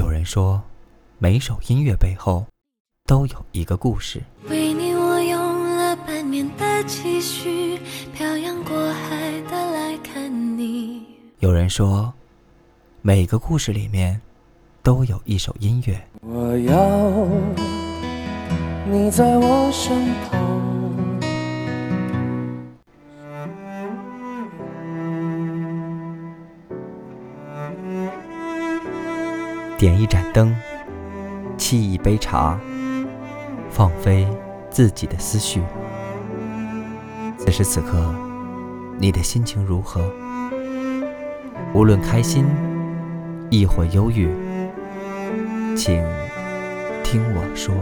有人说，每首音乐背后都有一个故事。为你，我用了半年的积蓄，漂洋过海的来看你。有人说，每个故事里面都有一首音乐。我要你在我身旁。点一盏灯，沏一杯茶，放飞自己的思绪。此时此刻，你的心情如何？无论开心亦或忧郁，请听我说。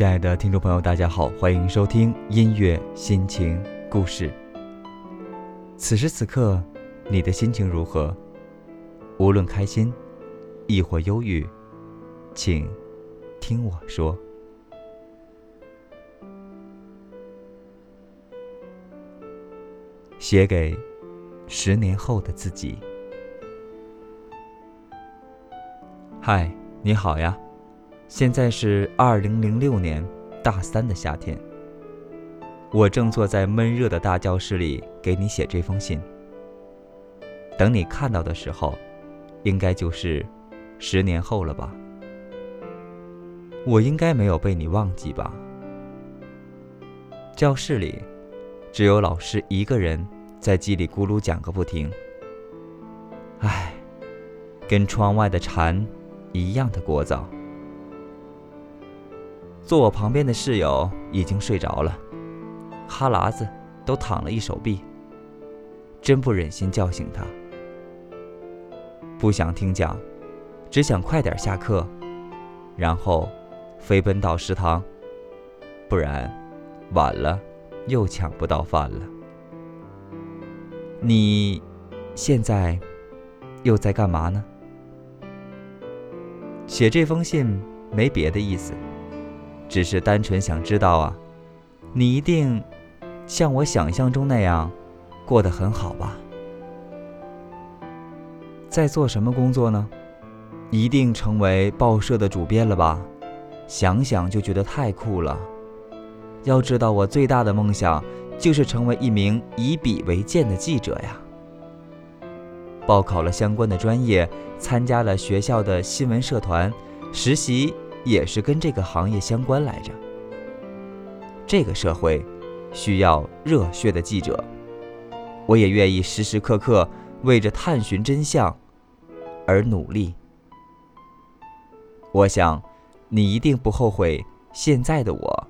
亲爱的听众朋友，大家好，欢迎收听音乐心情故事。此时此刻，你的心情如何？无论开心，亦或忧郁，请听我说。写给十年后的自己。嗨，你好呀。现在是二零零六年大三的夏天，我正坐在闷热的大教室里给你写这封信。等你看到的时候，应该就是十年后了吧？我应该没有被你忘记吧？教室里只有老师一个人在叽里咕噜讲个不停。唉，跟窗外的蝉一样的聒噪。坐我旁边的室友已经睡着了，哈喇子都淌了一手臂。真不忍心叫醒他，不想听讲，只想快点下课，然后飞奔到食堂，不然晚了又抢不到饭了。你现在又在干嘛呢？写这封信没别的意思。只是单纯想知道啊，你一定像我想象中那样过得很好吧？在做什么工作呢？一定成为报社的主编了吧？想想就觉得太酷了。要知道，我最大的梦想就是成为一名以笔为鉴的记者呀。报考了相关的专业，参加了学校的新闻社团，实习。也是跟这个行业相关来着。这个社会需要热血的记者，我也愿意时时刻刻为着探寻真相而努力。我想，你一定不后悔现在的我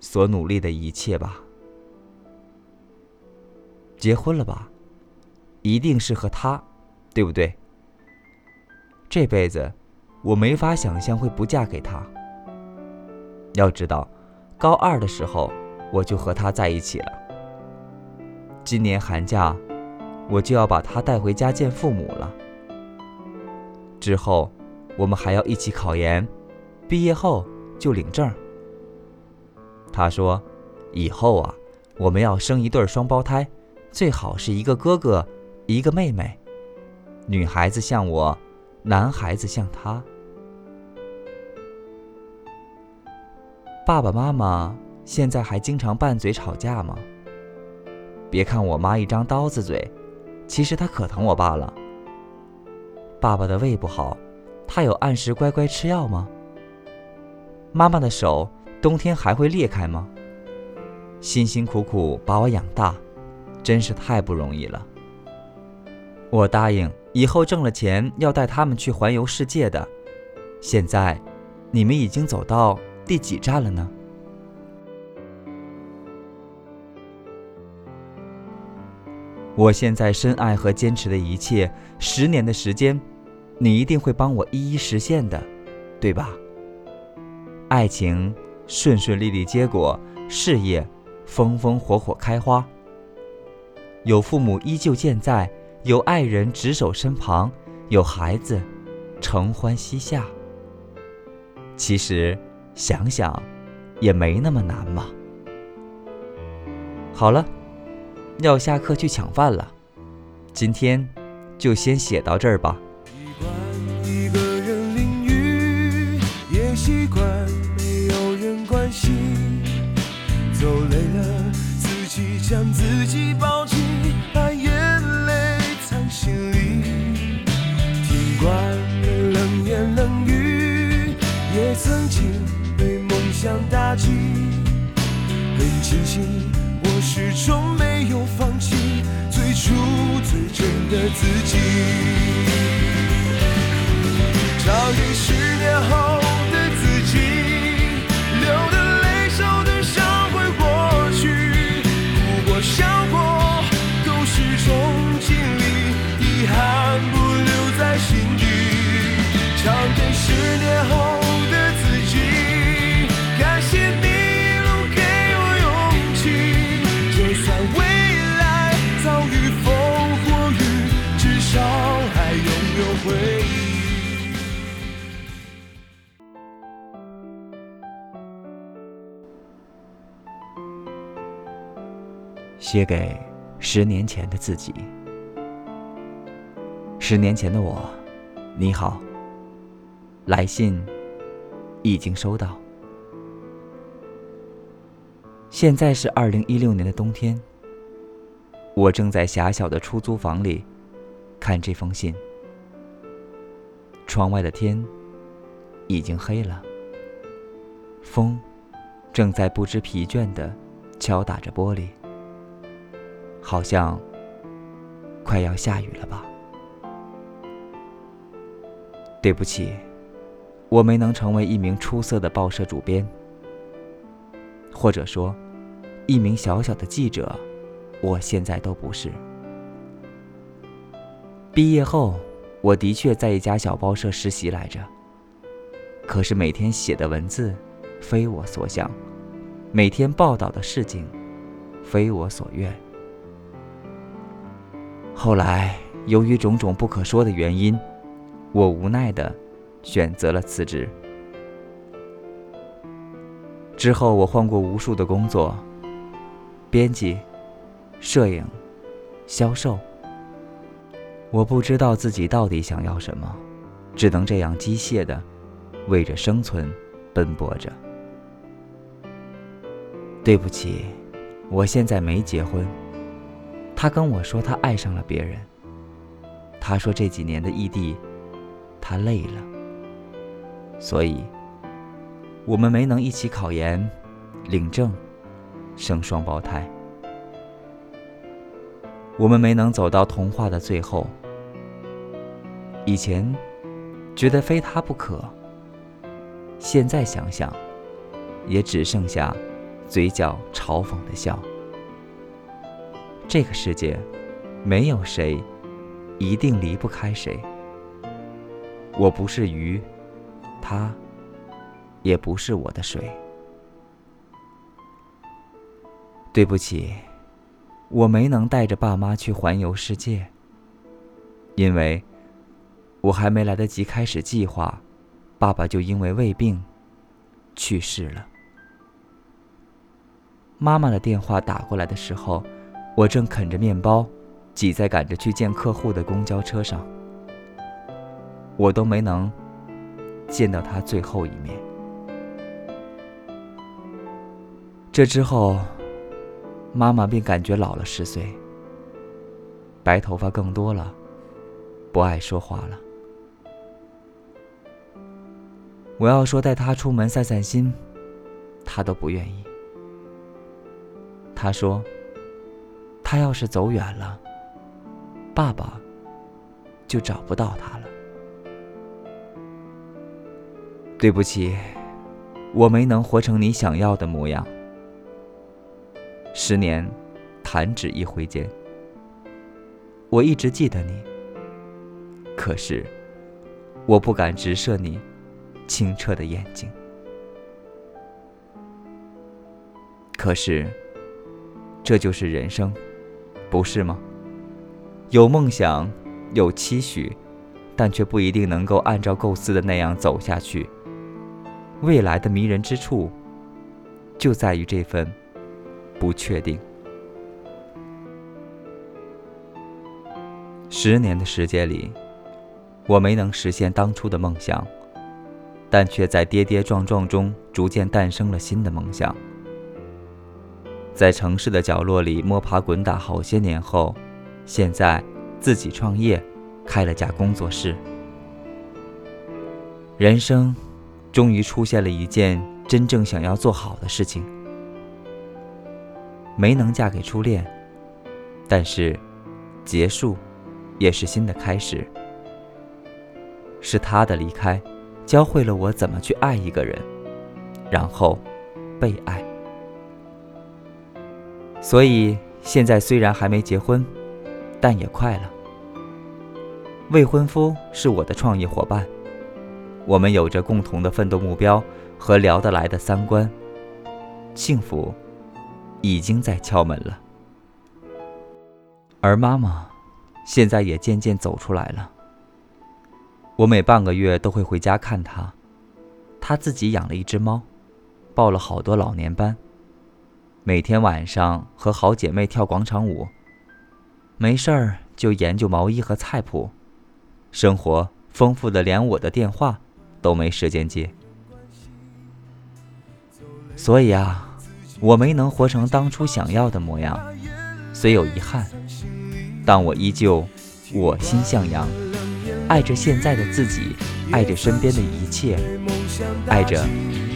所努力的一切吧？结婚了吧？一定是和他，对不对？这辈子。我没法想象会不嫁给他。要知道，高二的时候我就和他在一起了。今年寒假，我就要把他带回家见父母了。之后，我们还要一起考研，毕业后就领证。他说，以后啊，我们要生一对双胞胎，最好是一个哥哥，一个妹妹，女孩子像我，男孩子像他。爸爸妈妈现在还经常拌嘴吵架吗？别看我妈一张刀子嘴，其实她可疼我爸了。爸爸的胃不好，他有按时乖乖吃药吗？妈妈的手冬天还会裂开吗？辛辛苦苦把我养大，真是太不容易了。我答应以后挣了钱要带他们去环游世界的，现在你们已经走到。第几站了呢？我现在深爱和坚持的一切，十年的时间，你一定会帮我一一实现的，对吧？爱情顺顺利利结果，事业风风火火开花，有父母依旧健在，有爱人执手身旁，有孩子承欢膝下。其实想想，也没那么难嘛。好了，要下课去抢饭了，今天就先写到这儿吧。很庆幸，我始终没有放弃最初最真的自己。找寻十年后的自己，流的泪、受的伤会过去，哭过、笑过都是种经历，遗憾不留在心底。唱给十年后写给十年前的自己。十年前的我，你好。来信已经收到。现在是二零一六年的冬天，我正在狭小的出租房里看这封信。窗外的天已经黑了，风正在不知疲倦地敲打着玻璃。好像快要下雨了吧？对不起，我没能成为一名出色的报社主编，或者说，一名小小的记者，我现在都不是。毕业后，我的确在一家小报社实习来着，可是每天写的文字非我所想，每天报道的事情非我所愿。后来，由于种种不可说的原因，我无奈的选择了辞职。之后，我换过无数的工作，编辑、摄影、销售。我不知道自己到底想要什么，只能这样机械的为着生存奔波着。对不起，我现在没结婚。他跟我说，他爱上了别人。他说这几年的异地，他累了，所以我们没能一起考研、领证、生双胞胎。我们没能走到童话的最后。以前觉得非他不可，现在想想，也只剩下嘴角嘲讽的笑。这个世界，没有谁一定离不开谁。我不是鱼，他也不是我的水。对不起，我没能带着爸妈去环游世界，因为我还没来得及开始计划，爸爸就因为胃病去世了。妈妈的电话打过来的时候。我正啃着面包，挤在赶着去见客户的公交车上，我都没能见到他最后一面。这之后，妈妈便感觉老了十岁，白头发更多了，不爱说话了。我要说带他出门散散心，他都不愿意。他说。他要是走远了，爸爸就找不到他了。对不起，我没能活成你想要的模样。十年，弹指一挥间。我一直记得你，可是我不敢直射你清澈的眼睛。可是，这就是人生。不是吗？有梦想，有期许，但却不一定能够按照构思的那样走下去。未来的迷人之处，就在于这份不确定。十年的时间里，我没能实现当初的梦想，但却在跌跌撞撞中逐渐诞生了新的梦想。在城市的角落里摸爬滚打好些年后，现在自己创业，开了家工作室。人生终于出现了一件真正想要做好的事情，没能嫁给初恋，但是结束。也是新的开始，是他的离开，教会了我怎么去爱一个人，然后被爱。所以现在虽然还没结婚，但也快了。未婚夫是我的创业伙伴，我们有着共同的奋斗目标和聊得来的三观，幸福已经在敲门了。而妈妈。现在也渐渐走出来了。我每半个月都会回家看她，她自己养了一只猫，报了好多老年班，每天晚上和好姐妹跳广场舞，没事儿就研究毛衣和菜谱，生活丰富的连我的电话都没时间接。所以啊，我没能活成当初想要的模样，虽有遗憾。但我依旧我心向阳，爱着现在的自己，爱着身边的一切，爱着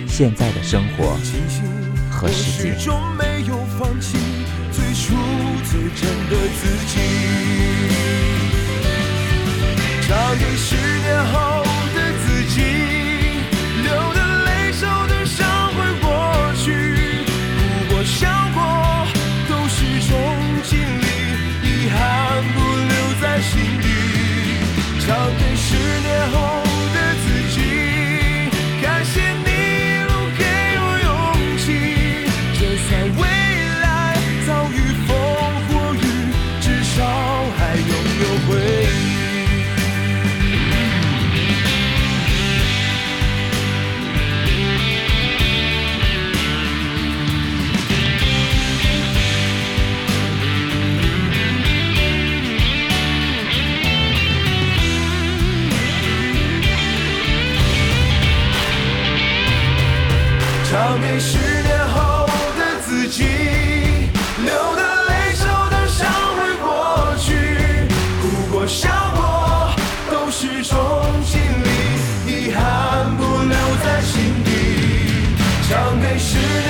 现在的生活和世界。唱十年后的自己，流的泪、受的伤会过去，哭过、笑过都是种经历，遗憾不留在心底，唱给十。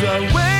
就